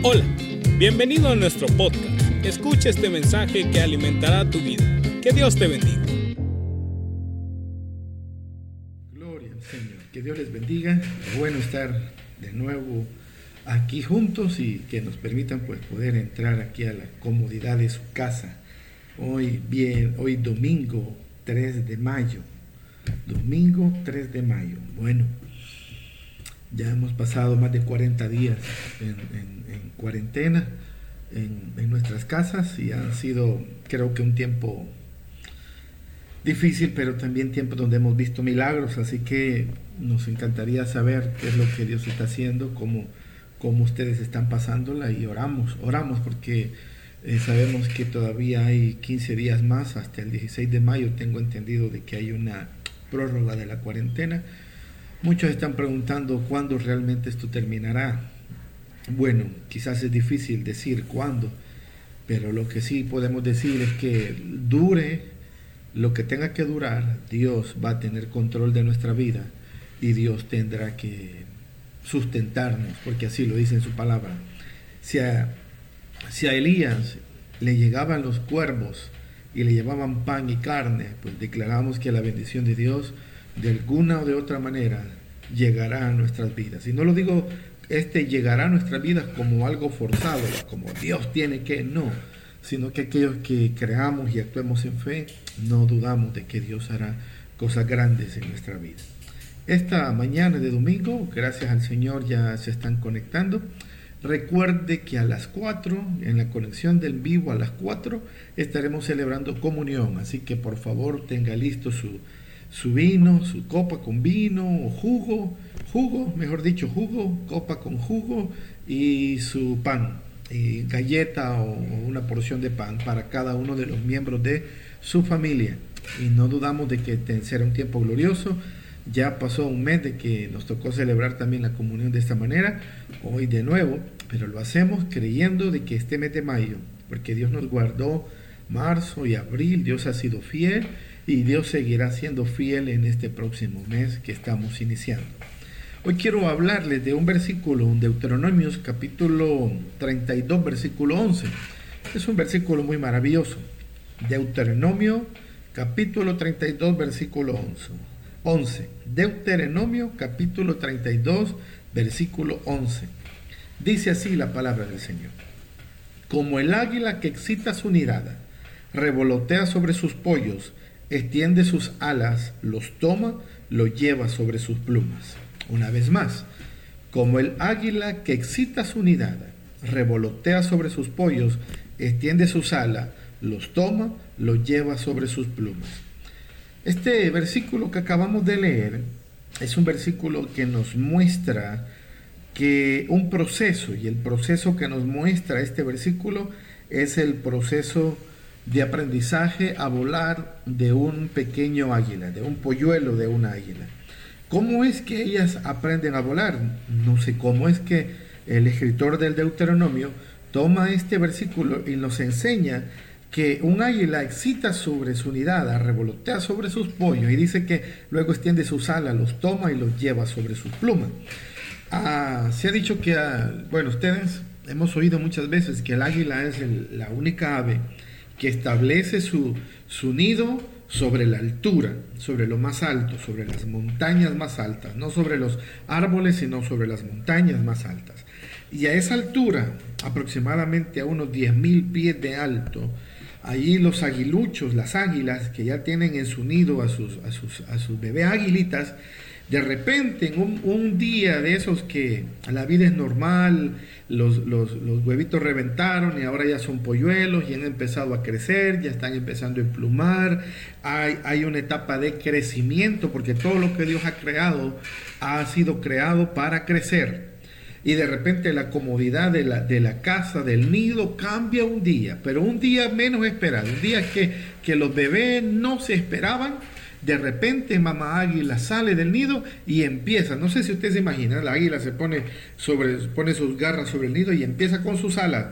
Hola, bienvenido a nuestro podcast. Escucha este mensaje que alimentará tu vida. Que Dios te bendiga. Gloria al Señor. Que Dios les bendiga. Bueno estar de nuevo aquí juntos y que nos permitan pues poder entrar aquí a la comodidad de su casa. Hoy bien, hoy domingo 3 de mayo. Domingo 3 de mayo. Bueno, ya hemos pasado más de 40 días en, cuarentena en, nuestras casas y ha sido creo que un tiempo difícil, pero también tiempo donde hemos visto milagros, así que nos encantaría saber qué es lo que Dios está haciendo, cómo, cómo ustedes están pasándola y oramos, oramos porque eh, sabemos que todavía hay 15 días más, hasta el 16 de mayo tengo entendido de que hay una prórroga de la cuarentena Muchos están preguntando cuándo realmente esto terminará. Bueno, quizás es difícil decir cuándo, pero lo que sí podemos decir es que dure lo que tenga que durar, Dios va a tener control de nuestra vida y Dios tendrá que sustentarnos, porque así lo dice en su palabra. Si a, Elías le llegaban los cuervos y le llevaban pan y carne, pues declaramos que la bendición de Dios de alguna o de otra manera llegará a nuestras vidas. Y no lo digo, este llegará a nuestras vidas como algo forzado, como Dios tiene que, no, sino que aquellos que creamos y actuemos en fe, no dudamos de que Dios hará cosas grandes en nuestra vida. Esta mañana de domingo, gracias al Señor, ya se están conectando. Recuerde que a las 4, en la conexión del vivo a las 4, estaremos celebrando comunión. Así que por favor tenga listo su, su vino, su copa con vino o jugo, jugo, mejor dicho, jugo, copa con jugo y su pan, y galleta o una porción de pan para cada uno de los miembros de su familia. Y no dudamos de que será un tiempo glorioso. Ya pasó un mes de que nos tocó celebrar también la comunión de esta manera, hoy de nuevo, pero lo hacemos creyendo de que este mes de mayo, porque Dios nos guardó marzo y abril, Dios ha sido fiel y Dios seguirá siendo fiel en este próximo mes que estamos iniciando. Hoy quiero hablarles de un versículo, un Deuteronomios capítulo 32, versículo 11. Es un versículo muy maravilloso. Deuteronomio capítulo 32, versículo 11. 11. Deuteronomio capítulo 32, versículo 11. Dice así la palabra del Señor. Como el águila que excita su nidada, revolotea sobre sus pollos, extiende sus alas, los toma, los lleva sobre sus plumas. Una vez más, como el águila que excita su nidada, revolotea sobre sus pollos, extiende sus alas, los toma, los lleva sobre sus plumas. Este versículo que acabamos de leer es un versículo que nos muestra que un proceso, y el proceso que nos muestra este versículo es el proceso de aprendizaje a volar de un pequeño águila, de un polluelo de una águila. ¿Cómo es que ellas aprenden a volar? No sé cómo es que el escritor del Deuteronomio toma este versículo y nos enseña que un águila excita sobre su unidad, revolotea sobre sus pollos y dice que luego extiende sus alas, los toma y los lleva sobre sus plumas. Ah, se ha dicho que, ah, bueno, ustedes hemos oído muchas veces que el águila es la única ave que establece su, su nido sobre la altura, sobre lo más alto, sobre las montañas más altas, no sobre los árboles, sino sobre las montañas más altas. Y a esa altura, aproximadamente a unos 10.000 pies de alto, allí los aguiluchos, las águilas que ya tienen en su nido a sus, a sus, a sus bebés aguilitas, de repente, en un, día de esos que la vida es normal, los, huevitos reventaron y ahora ya son polluelos y han empezado a crecer, ya están empezando a emplumar, hay, una etapa de crecimiento porque todo lo que Dios ha creado ha sido creado para crecer. Y de repente la comodidad de la, casa, del nido, cambia un día, pero un día menos esperado, un día que los bebés no se esperaban de repente mamá águila sale del nido y empieza, no sé si usted se imagina, la águila se pone, sobre, pone sus garras sobre el nido y empieza con sus alas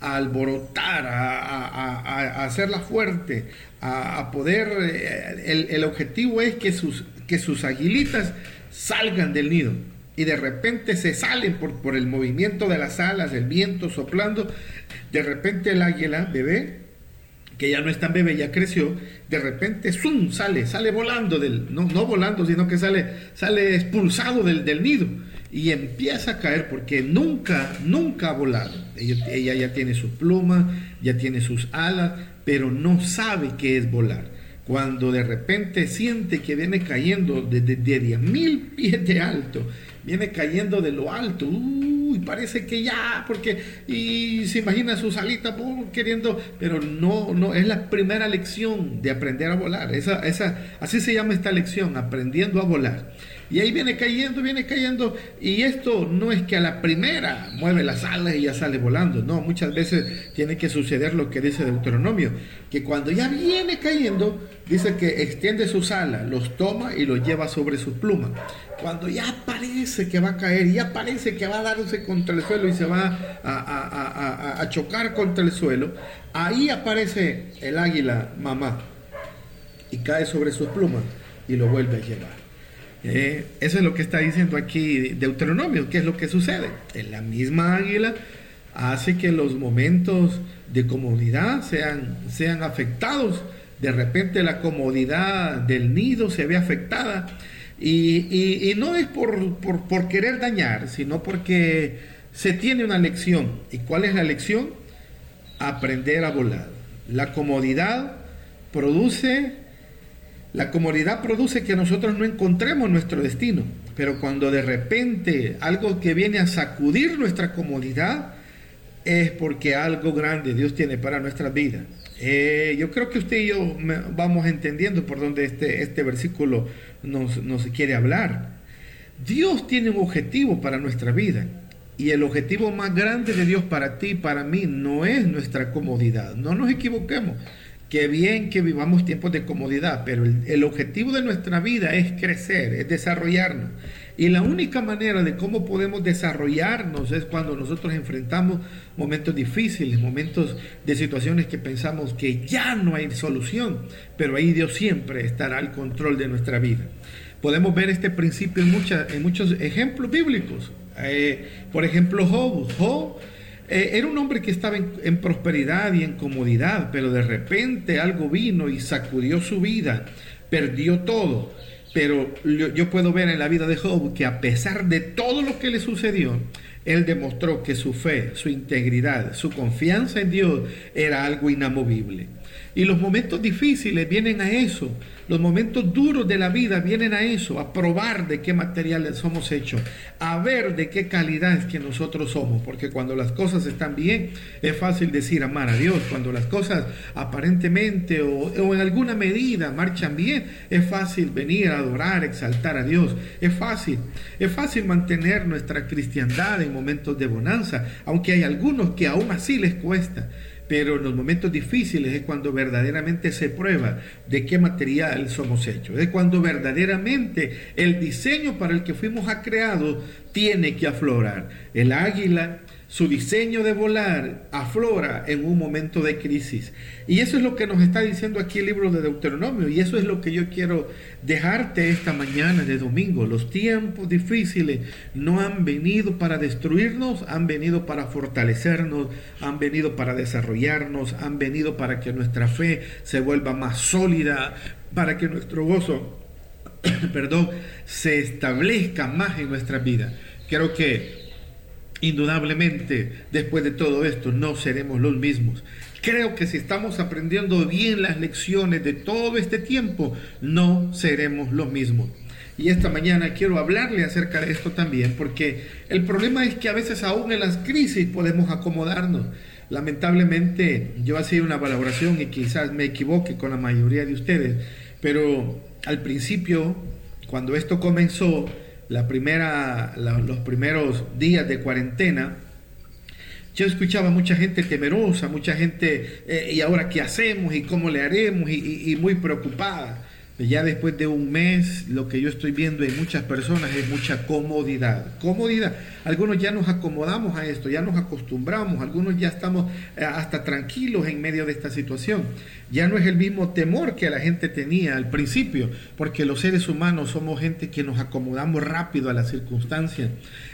a alborotar, a, hacerla fuerte, a, poder, eh, el, objetivo es que sus, que sus aguilitas salgan del nido. y de repente se salen por, por el movimiento de las alas, el viento soplando, de repente el águila, bebé, que ya no es tan bebé, ya creció, de repente ¡zum! sale, sale volando del, no, no volando, sino que sale, sale expulsado del, del nido y empieza a caer porque nunca, nunca ha volado. Ella, ya tiene su pluma, ya tiene sus alas, pero no sabe qué es volar. Cuando de repente siente que viene cayendo desde de, 10.000 pies de alto, viene cayendo de lo alto, y parece que ya, porque, y se imagina su salita queriendo, pero no, no, es la primera lección de aprender a volar. Esa, esa, así se llama esta lección, aprendiendo a volar. Y ahí viene cayendo, viene cayendo. Y esto no es que a la primera mueve las alas y ya sale volando. No, muchas veces tiene que suceder lo que dice Deuteronomio. Que cuando ya viene cayendo, dice que extiende sus alas, los toma y los lleva sobre sus plumas. Cuando ya parece que va a caer, ya parece que va a darse contra el suelo y se va a, a chocar contra el suelo, ahí aparece el águila mamá y cae sobre sus plumas y lo vuelve a llevar. Eh, eso es lo que está diciendo aquí Deuteronomio, ¿qué es lo que sucede? En la misma águila hace que los momentos de comodidad sean, sean afectados. De repente la comodidad del nido se ve afectada. Y, no es por, por, por querer dañar, sino porque se tiene una lección. ¿Y cuál es la lección? Aprender a volar. La comodidad produce la comodidad produce que nosotros no encontremos nuestro destino, pero cuando de repente algo que viene a sacudir nuestra comodidad es porque algo grande Dios tiene para nuestra vida. Eh, yo creo que usted y yo vamos entendiendo por dónde este, este versículo nos, nos quiere hablar. Dios tiene un objetivo para nuestra vida. Y el objetivo más grande de Dios para ti y para mí no es nuestra comodidad. No nos equivoquemos. Qué bien que vivamos tiempos de comodidad, pero el, objetivo de nuestra vida es crecer, es desarrollarnos. Y la única manera de cómo podemos desarrollarnos es cuando nosotros enfrentamos momentos difíciles, momentos de situaciones que pensamos que ya no hay solución, pero ahí Dios siempre estará al control de nuestra vida. Podemos ver este principio en, en muchos ejemplos bíblicos. Eh, por ejemplo. Job eh, era un hombre que estaba en, prosperidad y en comodidad, pero de repente algo vino y sacudió su vida, perdió todo. Pero yo, puedo ver en la vida de Job que a pesar de todo lo que le sucedió, él demostró que su fe, su integridad, su confianza en Dios era algo inamovible. Y los momentos difíciles vienen a eso. Los momentos duros de la vida vienen a eso, a probar de qué materiales somos hechos, a ver de qué calidad es que nosotros somos. Porque cuando las cosas están bien, es fácil decir amar a Dios. Cuando las cosas aparentemente o, o en alguna medida marchan bien, es fácil venir a adorar, exaltar a Dios. Es fácil. Es fácil mantener nuestra cristiandad en momentos de bonanza, aunque hay algunos que aún así les cuesta pero en los momentos difíciles es cuando verdaderamente se prueba de qué material somos hechos. Es cuando verdaderamente el diseño para el que fuimos creados tiene que aflorar. El águila su diseño de volar aflora en un momento de crisis. Y eso es lo que nos está diciendo aquí el libro de Deuteronomio. Y eso es lo que yo quiero dejarte esta mañana de domingo. Los tiempos difíciles no han venido para destruirnos, han venido para fortalecernos, han venido para desarrollarnos, han venido para que nuestra fe se vuelva más sólida, para que nuestro gozo, perdón, se establezca más en nuestra vida. Creo que Indudablemente, después de todo esto, no seremos los mismos. Creo que si estamos aprendiendo bien las lecciones de todo este tiempo, no seremos los mismos. Y esta mañana quiero hablarle acerca de esto también, porque el problema es que a veces aún en las crisis podemos acomodarnos. Lamentablemente, yo hacía una valoración y quizás me equivoque con la mayoría de ustedes, pero al principio, cuando esto comenzó, la primera, los primeros días de cuarentena, yo escuchaba mucha gente temerosa, mucha gente, eh, ¿y ahora qué hacemos? ¿Y cómo le haremos? Y, muy preocupada. Ya después de un mes, lo que yo estoy viendo en muchas personas es mucha comodidad. Comodidad. Algunos ya nos acomodamos a esto, ya nos acostumbramos, algunos ya estamos eh, hasta tranquilos en medio de esta situación. Ya no es el mismo temor que la gente tenía al principio, porque los seres humanos somos gente que nos acomodamos rápido a las circunstancias.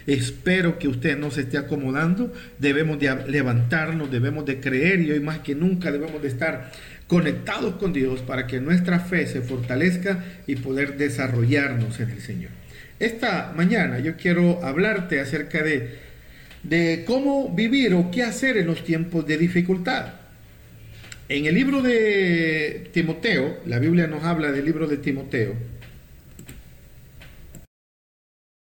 Espero que usted no se esté acomodando, debemos de levantarnos, debemos de creer y hoy más que nunca debemos de estar conectados con Dios para que nuestra fe se fortalezca y poder desarrollarnos en el Señor. Esta mañana yo quiero hablarte acerca de, de cómo vivir o qué hacer en los tiempos de dificultad. En el libro de Timoteo, la Biblia nos habla del libro de Timoteo,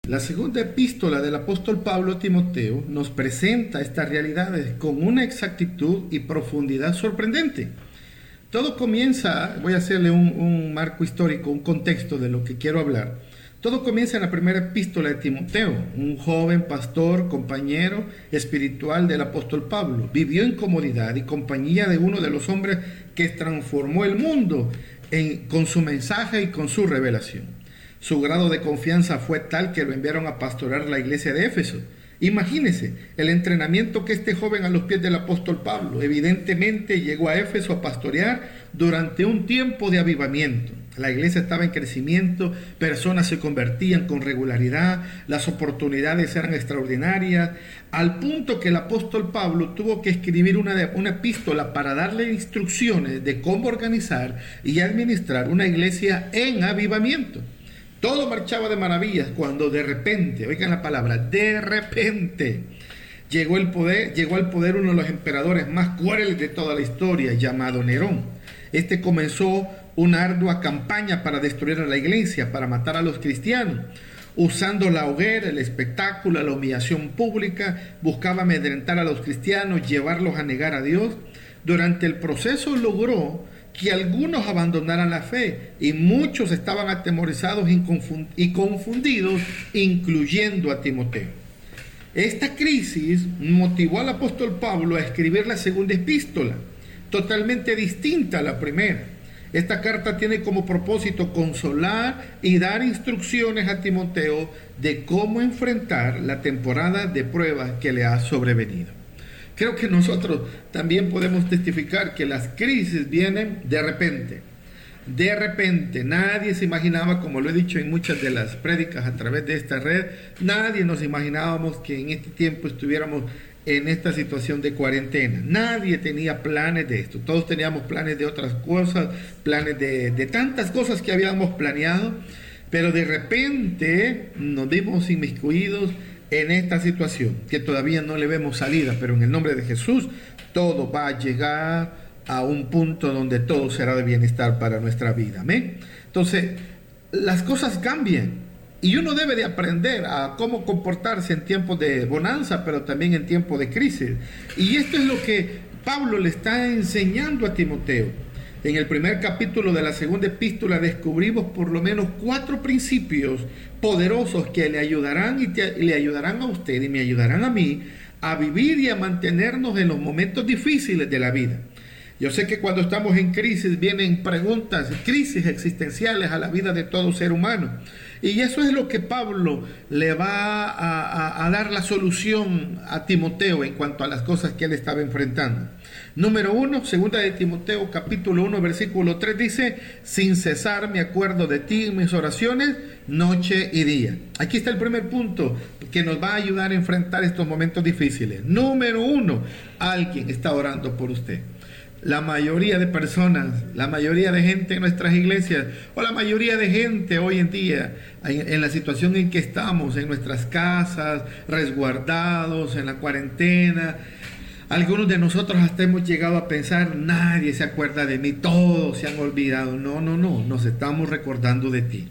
la segunda epístola del apóstol Pablo a Timoteo nos presenta estas realidades con una exactitud y profundidad sorprendente. Todo comienza, voy a hacerle un, marco histórico, un contexto de lo que quiero hablar. Todo comienza en la primera epístola de Timoteo, un joven pastor, compañero espiritual del apóstol Pablo. Vivió en comodidad y compañía de uno de los hombres que transformó el mundo con su mensaje y con su revelación. Su grado de confianza fue tal que lo enviaron a pastorar la iglesia de Éfeso Imagínese el entrenamiento que este joven a los pies del apóstol Pablo evidentemente llegó a Éfeso a pastorear durante un tiempo de avivamiento. La iglesia estaba en crecimiento, personas se convertían con regularidad, las oportunidades eran extraordinarias, al punto que el apóstol Pablo tuvo que escribir una, una epístola para darle instrucciones de cómo organizar y administrar una iglesia en avivamiento. Todo marchaba de maravillas cuando de repente, oigan la palabra, de repente llegó el poder, llegó al poder uno de los emperadores más crueles de toda la historia, llamado Nerón. Este comenzó una ardua campaña para destruir a la iglesia, para matar a los cristianos. Usando la hoguera, el espectáculo, la humillación pública, buscaba amedrentar a los cristianos, llevarlos a negar a Dios. Durante el proceso logró que algunos abandonaran la fe y muchos estaban atemorizados y confundidos, incluyendo a Timoteo. Esta crisis motivó al apóstol Pablo a escribir la segunda epístola, totalmente distinta a la primera. Esta carta tiene como propósito consolar y dar instrucciones a Timoteo de cómo enfrentar la temporada de pruebas que le ha sobrevenido. Creo que nosotros también podemos testificar que las crisis vienen de repente. De repente, nadie se imaginaba, como lo he dicho en muchas de las prédicas a través de esta red, nadie nos imaginábamos que en este tiempo estuviéramos en esta situación de cuarentena. Nadie tenía planes de esto. Todos teníamos planes de otras cosas, planes de, tantas cosas que habíamos planeado, pero de repente nos vimos inmiscuidos en esta situación, que todavía no le vemos salida, pero en el nombre de Jesús, todo va a llegar a un punto donde todo será de bienestar para nuestra vida. Amén. Entonces, las cosas cambian y uno debe de aprender a cómo comportarse en tiempos de bonanza, pero también en tiempos de crisis. Y esto es lo que Pablo le está enseñando a Timoteo. En el primer capítulo de la segunda epístola descubrimos por lo menos cuatro principios poderosos que le ayudarán y le ayudarán a usted y me ayudarán a mí a vivir y a mantenernos en los momentos difíciles de la vida. Yo sé que cuando estamos en crisis vienen preguntas, crisis existenciales a la vida de todo ser humano. Y eso es lo que Pablo le va a, a dar la solución a Timoteo en cuanto a las cosas que él estaba enfrentando. Número uno, segunda de Timoteo capítulo 1 versículo 3 dice, sin cesar me acuerdo de ti en mis oraciones, noche y día. Aquí está el primer punto que nos va a ayudar a enfrentar estos momentos difíciles. Número uno, alguien está orando por usted. La mayoría de personas, la mayoría de gente en nuestras iglesias, o la mayoría de gente hoy en día, en la situación en que estamos, en nuestras casas, resguardados, en la cuarentena, algunos de nosotros hasta hemos llegado a pensar, nadie se acuerda de mí, todos se han olvidado. No, no, no, nos estamos recordando de ti.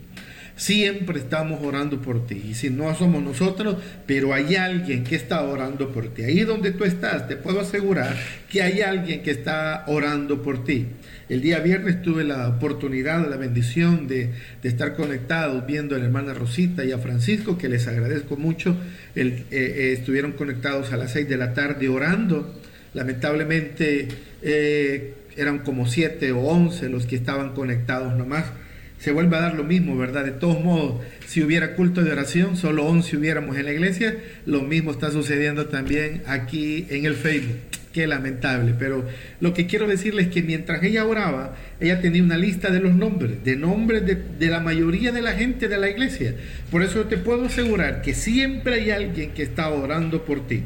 Siempre estamos orando por ti. Y si no somos nosotros, pero hay alguien que está orando por ti. Ahí donde tú estás, te puedo asegurar que hay alguien que está orando por ti. El día viernes tuve la oportunidad, la bendición de, estar conectados viendo a la hermana Rosita y a Francisco, que les agradezco mucho. Eh, eh, estuvieron conectados a las seis de la tarde orando. Lamentablemente eh, eran como siete o once los que estaban conectados nomás se vuelve a dar lo mismo, ¿verdad? De todos modos, si hubiera culto de oración, solo 11 hubiéramos en la iglesia, lo mismo está sucediendo también aquí en el Facebook. Qué lamentable, pero lo que quiero decirles es que mientras ella oraba, ella tenía una lista de los nombres, de nombres de, de, la mayoría de la gente de la iglesia. Por eso te puedo asegurar que siempre hay alguien que está orando por ti.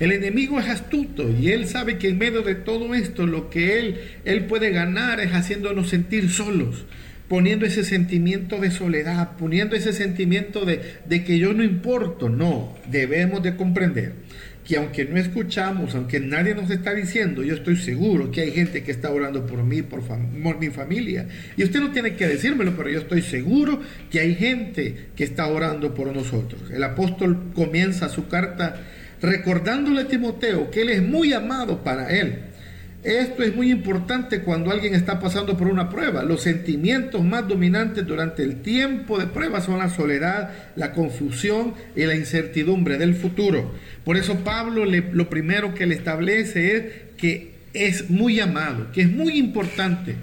El enemigo es astuto y él sabe que en medio de todo esto lo que él, él puede ganar es haciéndonos sentir solos poniendo ese sentimiento de soledad, poniendo ese sentimiento de, de, que yo no importo. No, debemos de comprender que aunque no escuchamos, aunque nadie nos está diciendo, yo estoy seguro que hay gente que está orando por mí, por, por mi familia. Y usted no tiene que decírmelo, pero yo estoy seguro que hay gente que está orando por nosotros. El apóstol comienza su carta recordándole a Timoteo que él es muy amado para él. Esto es muy importante cuando alguien está pasando por una prueba. Los sentimientos más dominantes durante el tiempo de prueba son la soledad, la confusión y la incertidumbre del futuro. Por eso Pablo le, lo primero que le establece es que es muy amado, que es muy importante.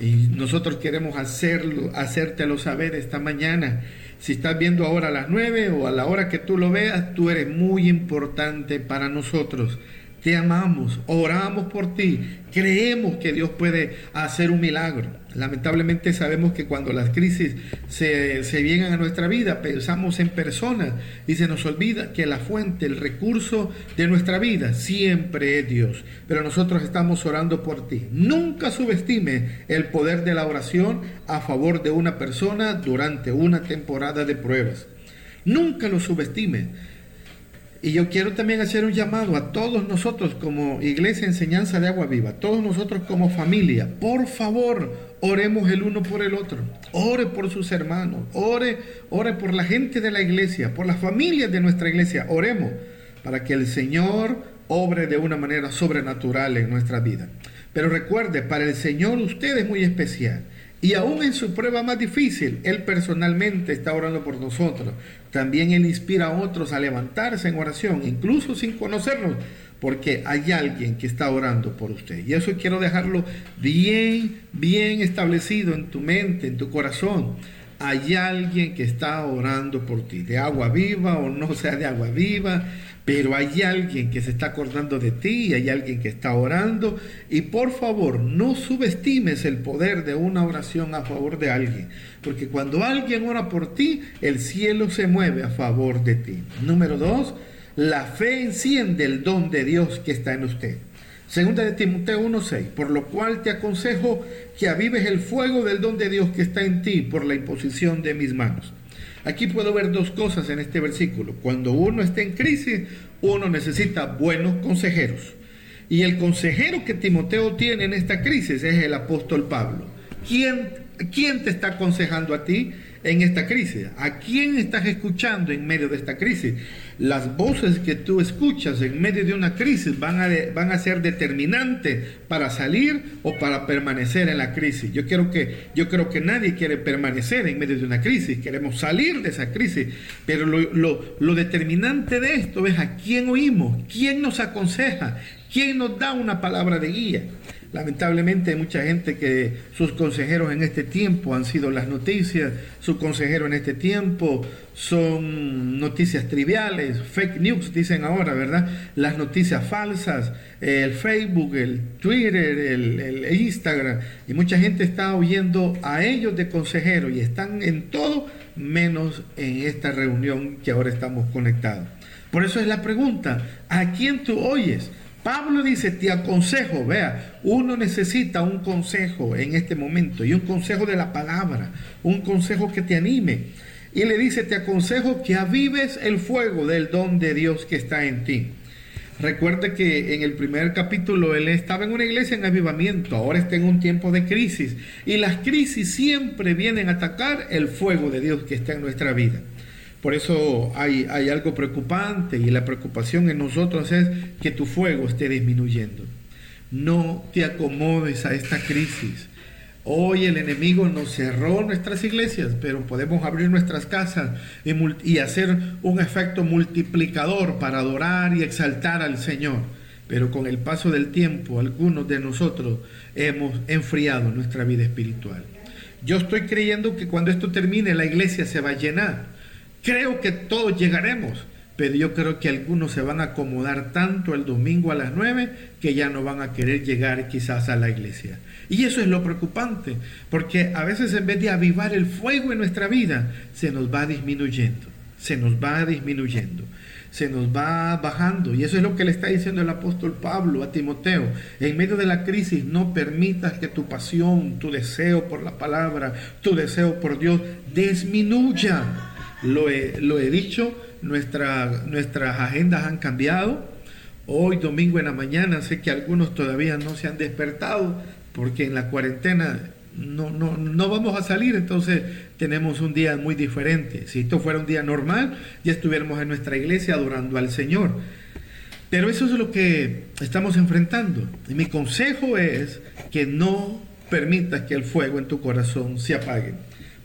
Y nosotros queremos hacerlo, hacértelo saber esta mañana. Si estás viendo ahora a las nueve o a la hora que tú lo veas, tú eres muy importante para nosotros. Te amamos, oramos por ti, creemos que Dios puede hacer un milagro. Lamentablemente sabemos que cuando las crisis se, se vienen a nuestra vida, pensamos en personas y se nos olvida que la fuente, el recurso de nuestra vida siempre es Dios. Pero nosotros estamos orando por ti. Nunca subestime el poder de la oración a favor de una persona durante una temporada de pruebas. Nunca lo subestime. Y yo quiero también hacer un llamado a todos nosotros como Iglesia Enseñanza de Agua Viva, todos nosotros como familia, por favor, oremos el uno por el otro. Ore por sus hermanos, ore, ore por la gente de la iglesia, por las familias de nuestra iglesia. Oremos para que el Señor obre de una manera sobrenatural en nuestra vida. Pero recuerde, para el Señor usted es muy especial. Y aún en su prueba más difícil, Él personalmente está orando por nosotros. También Él inspira a otros a levantarse en oración, incluso sin conocernos, porque hay alguien que está orando por usted. Y eso quiero dejarlo bien, bien establecido en tu mente, en tu corazón. Hay alguien que está orando por ti, de agua viva o no sea de agua viva, pero hay alguien que se está acordando de ti, hay alguien que está orando y por favor no subestimes el poder de una oración a favor de alguien, porque cuando alguien ora por ti, el cielo se mueve a favor de ti. Número dos, la fe enciende el don de Dios que está en usted. Segunda de Timoteo 1:6, por lo cual te aconsejo que avives el fuego del don de Dios que está en ti por la imposición de mis manos. Aquí puedo ver dos cosas en este versículo. Cuando uno está en crisis, uno necesita buenos consejeros. Y el consejero que Timoteo tiene en esta crisis es el apóstol Pablo. ¿Quién, quién te está aconsejando a ti? en esta crisis? ¿A quién estás escuchando en medio de esta crisis? Las voces que tú escuchas en medio de una crisis van a, van a ser determinantes para salir o para permanecer en la crisis. Yo, quiero que, yo creo que nadie quiere permanecer en medio de una crisis, queremos salir de esa crisis, pero lo, lo, lo determinante de esto es a quién oímos, quién nos aconseja, quién nos da una palabra de guía. Lamentablemente hay mucha gente que sus consejeros en este tiempo han sido las noticias, su consejero en este tiempo son noticias triviales, fake news dicen ahora, ¿verdad? Las noticias falsas, el Facebook, el Twitter, el, Instagram, y mucha gente está oyendo a ellos de consejero y están en todo menos en esta reunión que ahora estamos conectados. Por eso es la pregunta, ¿a quién tú oyes? Pablo dice, te aconsejo, vea, uno necesita un consejo en este momento y un consejo de la palabra, un consejo que te anime. Y le dice, te aconsejo que avives el fuego del don de Dios que está en ti. Recuerde que en el primer capítulo él estaba en una iglesia en avivamiento, ahora está en un tiempo de crisis y las crisis siempre vienen a atacar el fuego de Dios que está en nuestra vida. Por eso hay, hay algo preocupante y la preocupación en nosotros es que tu fuego esté disminuyendo. No te acomodes a esta crisis. Hoy el enemigo nos cerró nuestras iglesias, pero podemos abrir nuestras casas y, y, hacer un efecto multiplicador para adorar y exaltar al Señor. Pero con el paso del tiempo, algunos de nosotros hemos enfriado nuestra vida espiritual. Yo estoy creyendo que cuando esto termine la iglesia se va a llenar. Creo que todos llegaremos, pero yo creo que algunos se van a acomodar tanto el domingo a las 9 que ya no van a querer llegar quizás a la iglesia. Y eso es lo preocupante, porque a veces en vez de avivar el fuego en nuestra vida, se nos va disminuyendo, se nos va disminuyendo se nos va bajando. Y eso es lo que le está diciendo el apóstol Pablo a Timoteo. En medio de la crisis no permitas que tu pasión, tu deseo por la palabra, tu deseo por Dios disminuya. Lo he, lo he dicho, nuestra, nuestras agendas han cambiado. Hoy domingo en la mañana sé que algunos todavía no se han despertado porque en la cuarentena no, no, no vamos a salir, entonces tenemos un día muy diferente. Si esto fuera un día normal, ya estuviéramos en nuestra iglesia adorando al Señor. Pero eso es lo que estamos enfrentando. Y mi consejo es que no permitas que el fuego en tu corazón se apague.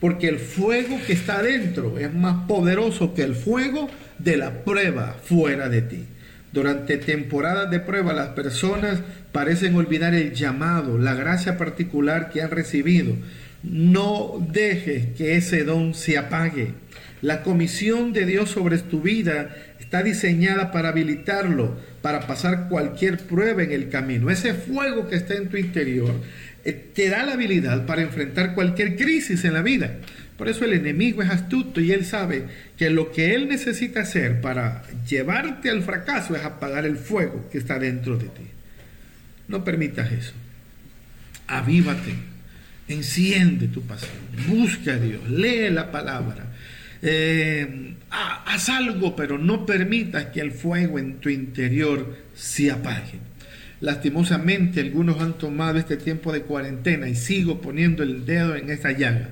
Porque el fuego que está adentro es más poderoso que el fuego de la prueba fuera de ti. Durante temporadas de prueba las personas parecen olvidar el llamado, la gracia particular que han recibido. No dejes que ese don se apague. La comisión de Dios sobre tu vida está diseñada para habilitarlo, para pasar cualquier prueba en el camino. Ese fuego que está en tu interior te da la habilidad para enfrentar cualquier crisis en la vida. Por eso el enemigo es astuto y él sabe que lo que él necesita hacer para llevarte al fracaso es apagar el fuego que está dentro de ti. No permitas eso. Avívate, enciende tu pasión, busca a Dios, lee la palabra, eh, haz algo, pero no permitas que el fuego en tu interior se apague. Lastimosamente, algunos han tomado este tiempo de cuarentena y sigo poniendo el dedo en esa llaga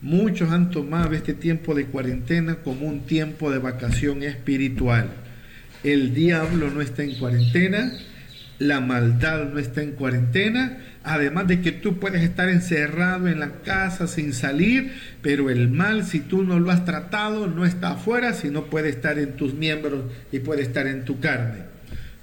Muchos han tomado este tiempo de cuarentena como un tiempo de vacación espiritual. El diablo no está en cuarentena, la maldad no está en cuarentena, además de que tú puedes estar encerrado en la casa sin salir, pero el mal, si tú no lo has tratado, no está afuera, sino puede estar en tus miembros y puede estar en tu carne.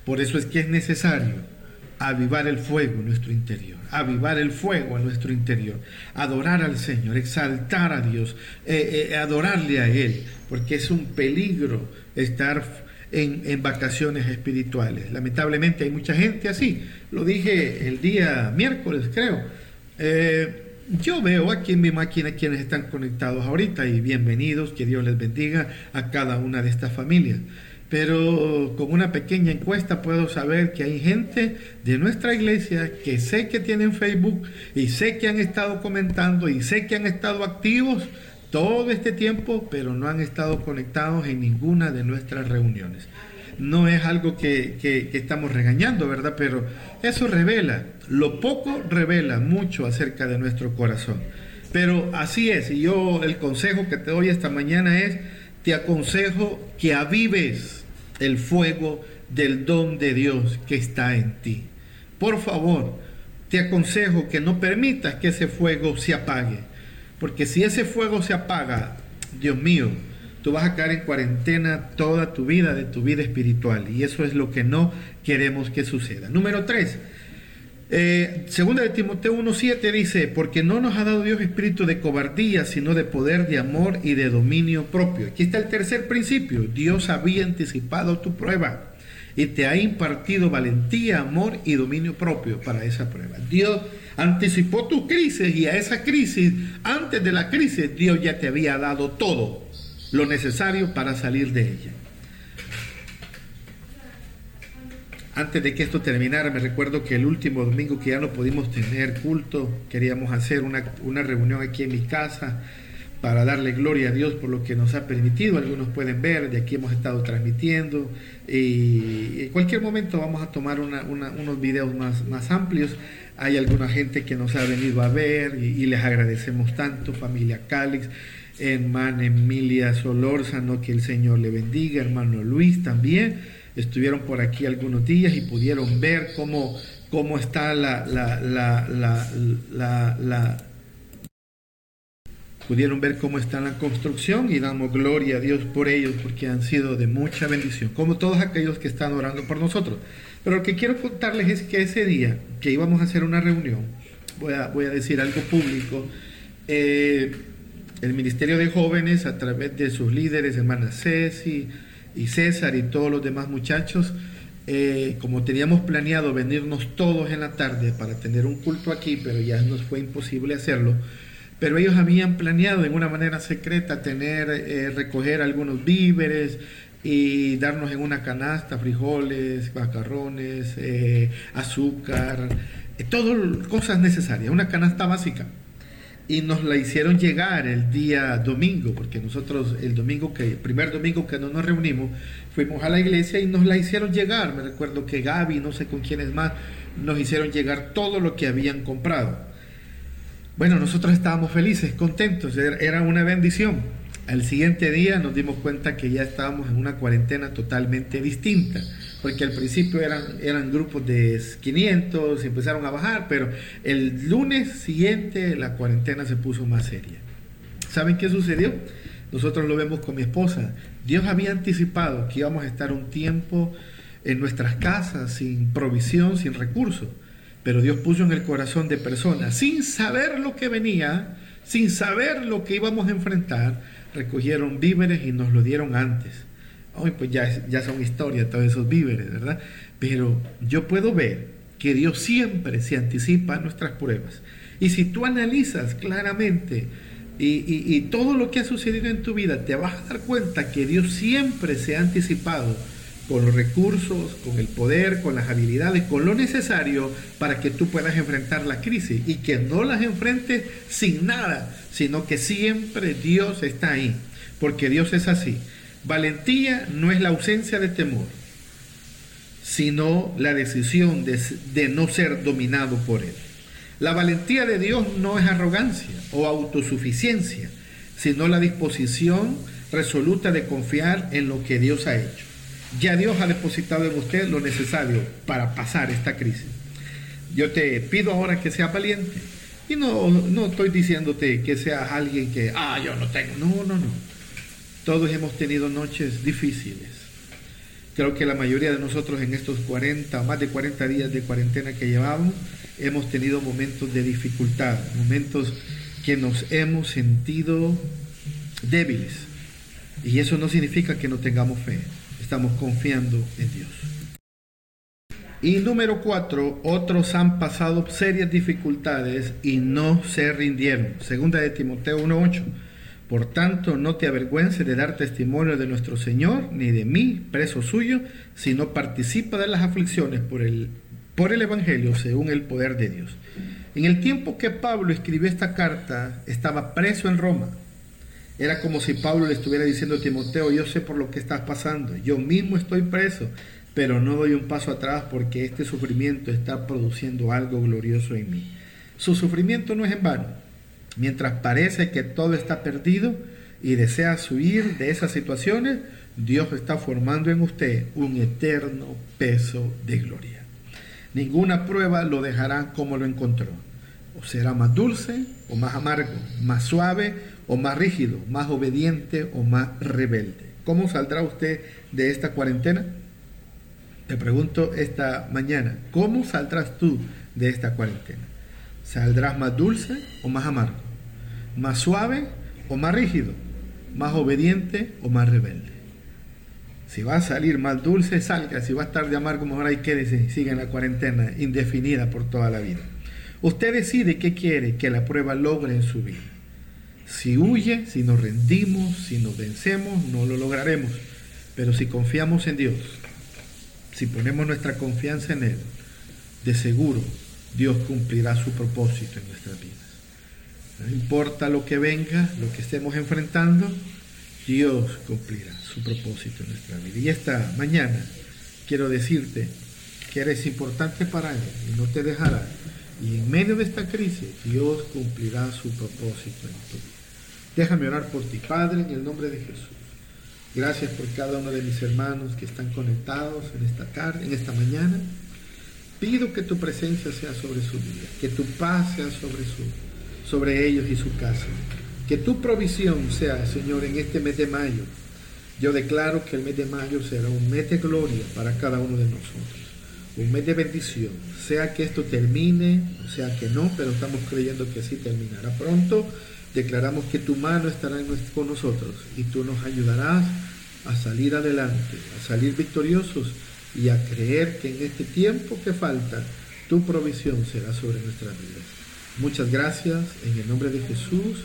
Por eso es que es necesario avivar el fuego en nuestro interior, avivar el fuego en nuestro interior, adorar al Señor, exaltar a Dios, eh, eh, adorarle a Él, porque es un peligro estar en, vacaciones espirituales. Lamentablemente hay mucha gente así, lo dije el día miércoles creo. Eh, yo veo aquí en mi máquina quienes están conectados ahorita y bienvenidos, que Dios les bendiga a cada una de estas familias pero con una pequeña encuesta puedo saber que hay gente de nuestra iglesia que sé que tienen Facebook y sé que han estado comentando y sé que han estado activos todo este tiempo, pero no han estado conectados en ninguna de nuestras reuniones. No es algo que, que, estamos regañando, ¿verdad? Pero eso revela, lo poco revela mucho acerca de nuestro corazón. Pero así es, y yo el consejo que te doy esta mañana es, te aconsejo que avives el fuego del don de Dios que está en ti. Por favor, te aconsejo que no permitas que ese fuego se apague, porque si ese fuego se apaga, Dios mío, tú vas a caer en cuarentena toda tu vida, de tu vida espiritual, y eso es lo que no queremos que suceda. Número tres, eh, segunda de Timoteo 1.7 dice, porque no nos ha dado Dios espíritu de cobardía, sino de poder, de amor y de dominio propio. Aquí está el tercer principio. Dios había anticipado tu prueba y te ha impartido valentía, amor y dominio propio para esa prueba. Dios anticipó tu crisis y a esa crisis, antes de la crisis, Dios ya te había dado todo lo necesario para salir de ella. Antes de que esto terminara, me recuerdo que el último domingo que ya no pudimos tener culto, queríamos hacer una, reunión aquí en mi casa para darle gloria a Dios por lo que nos ha permitido. Algunos pueden ver, de aquí hemos estado transmitiendo y en cualquier momento vamos a tomar unos videos más, más amplios. Hay alguna gente que nos ha venido a ver y, les agradecemos tanto, familia Calix, hermana Emilia Solórzano, que el Señor le bendiga, hermano Luis también estuvieron por aquí algunos días y pudieron ver cómo, cómo está la, pudieron ver cómo está la construcción y damos gloria a Dios por ellos porque han sido de mucha bendición, como todos aquellos que están orando por nosotros. Pero lo que quiero contarles es que ese día que íbamos a hacer una reunión, voy a, voy a decir algo público, eh, el Ministerio de Jóvenes, a través de sus líderes, hermanas Ceci y César y todos los demás muchachos, eh, como teníamos planeado venirnos todos en la tarde para tener un culto aquí, pero ya nos fue imposible hacerlo, pero ellos habían planeado en una manera secreta tener, eh, recoger algunos víveres y darnos en una canasta frijoles, macarrones, eh, azúcar, todas cosas necesarias, una canasta básica y nos la hicieron llegar el día domingo, porque nosotros el domingo que, el primer domingo que no nos reunimos, fuimos a la iglesia y nos la hicieron llegar. Me recuerdo que Gaby, no sé con quiénes más, nos hicieron llegar todo lo que habían comprado. Bueno, nosotros estábamos felices, contentos, era una bendición. Al siguiente día nos dimos cuenta que ya estábamos en una cuarentena totalmente distinta porque al principio eran, eran grupos de 500, empezaron a bajar, pero el lunes siguiente la cuarentena se puso más seria. ¿Saben qué sucedió? Nosotros lo vemos con mi esposa. Dios había anticipado que íbamos a estar un tiempo en nuestras casas sin provisión, sin recursos, pero Dios puso en el corazón de personas, sin saber lo que venía, sin saber lo que íbamos a enfrentar, recogieron víveres y nos lo dieron antes hoy pues ya, ya son historia todos esos víveres, ¿verdad? Pero yo puedo ver que Dios siempre se anticipa a nuestras pruebas. Y si tú analizas claramente y, y, todo lo que ha sucedido en tu vida, te vas a dar cuenta que Dios siempre se ha anticipado con los recursos, con el poder, con las habilidades, con lo necesario para que tú puedas enfrentar la crisis y que no las enfrentes sin nada, sino que siempre Dios está ahí, porque Dios es así. Valentía no es la ausencia de temor, sino la decisión de, no ser dominado por él. La valentía de Dios no es arrogancia o autosuficiencia, sino la disposición resoluta de confiar en lo que Dios ha hecho. Ya Dios ha depositado en usted lo necesario para pasar esta crisis. Yo te pido ahora que seas valiente. Y no, no estoy diciéndote que seas alguien que, ah, yo no tengo. No, no, no. Todos hemos tenido noches difíciles. Creo que la mayoría de nosotros en estos 40 o más de 40 días de cuarentena que llevamos, hemos tenido momentos de dificultad, momentos que nos hemos sentido débiles. Y eso no significa que no tengamos fe, estamos confiando en Dios. Y número cuatro, otros han pasado serias dificultades y no se rindieron. Segunda de Timoteo 1.8. Por tanto, no te avergüences de dar testimonio de nuestro Señor, ni de mí, preso suyo, sino participa de las aflicciones por el, por el Evangelio según el poder de Dios. En el tiempo que Pablo escribió esta carta, estaba preso en Roma. Era como si Pablo le estuviera diciendo a Timoteo, yo sé por lo que estás pasando, yo mismo estoy preso, pero no doy un paso atrás porque este sufrimiento está produciendo algo glorioso en mí. Su sufrimiento no es en vano Mientras parece que todo está perdido y deseas huir de esas situaciones, Dios está formando en usted un eterno peso de gloria. Ninguna prueba lo dejará como lo encontró. O será más dulce o más amargo, más suave o más rígido, más obediente o más rebelde. ¿Cómo saldrá usted de esta cuarentena? Te pregunto esta mañana, ¿cómo saldrás tú de esta cuarentena? ¿Saldrás más dulce o más amargo? Más suave o más rígido, más obediente o más rebelde. Si va a salir más dulce, salga. Si va a estar de amargo, mejor ahí quédese. Siga en la cuarentena indefinida por toda la vida. Usted decide qué quiere que la prueba logre en su vida. Si huye, si nos rendimos, si nos vencemos, no lo lograremos. Pero si confiamos en Dios, si ponemos nuestra confianza en Él, de seguro Dios cumplirá su propósito en nuestra vida. No importa lo que venga, lo que estemos enfrentando, Dios cumplirá su propósito en nuestra vida. Y esta mañana quiero decirte que eres importante para Él y no te dejará. Y en medio de esta crisis, Dios cumplirá su propósito en tu vida. Déjame orar por ti, Padre, en el nombre de Jesús. Gracias por cada uno de mis hermanos que están conectados en esta tarde, en esta mañana. Pido que tu presencia sea sobre su vida, que tu paz sea sobre su vida sobre ellos y su casa. Que tu provisión sea, Señor, en este mes de mayo. Yo declaro que el mes de mayo será un mes de gloria para cada uno de nosotros. Un mes de bendición. Sea que esto termine, sea que no, pero estamos creyendo que así terminará pronto. declaramos que tu mano estará con nosotros y tú nos ayudarás a salir adelante, a salir victoriosos y a creer que en este tiempo que falta, tu provisión será sobre nuestras vidas. Muchas gracias en el nombre de Jesús.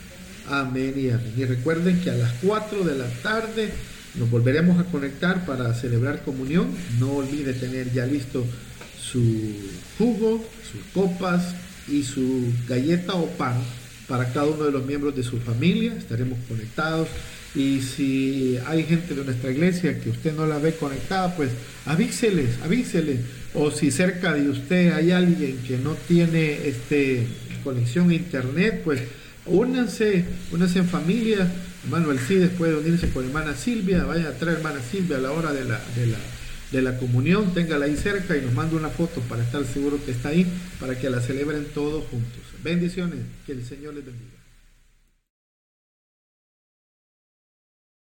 Amén y amén. Y recuerden que a las 4 de la tarde nos volveremos a conectar para celebrar comunión. No olvide tener ya listo su jugo, sus copas y su galleta o pan para cada uno de los miembros de su familia. Estaremos conectados. Y si hay gente de nuestra iglesia que usted no la ve conectada, pues avíseles, avíseles. O si cerca de usted hay alguien que no tiene este conexión a internet, pues únanse, únanse en familia. Hermano Alcides puede unirse con hermana Silvia, vaya a traer hermana Silvia a la hora de la, de la, de la comunión, téngala ahí cerca y nos manda una foto para estar seguro que está ahí, para que la celebren todos juntos. Bendiciones, que el Señor les bendiga.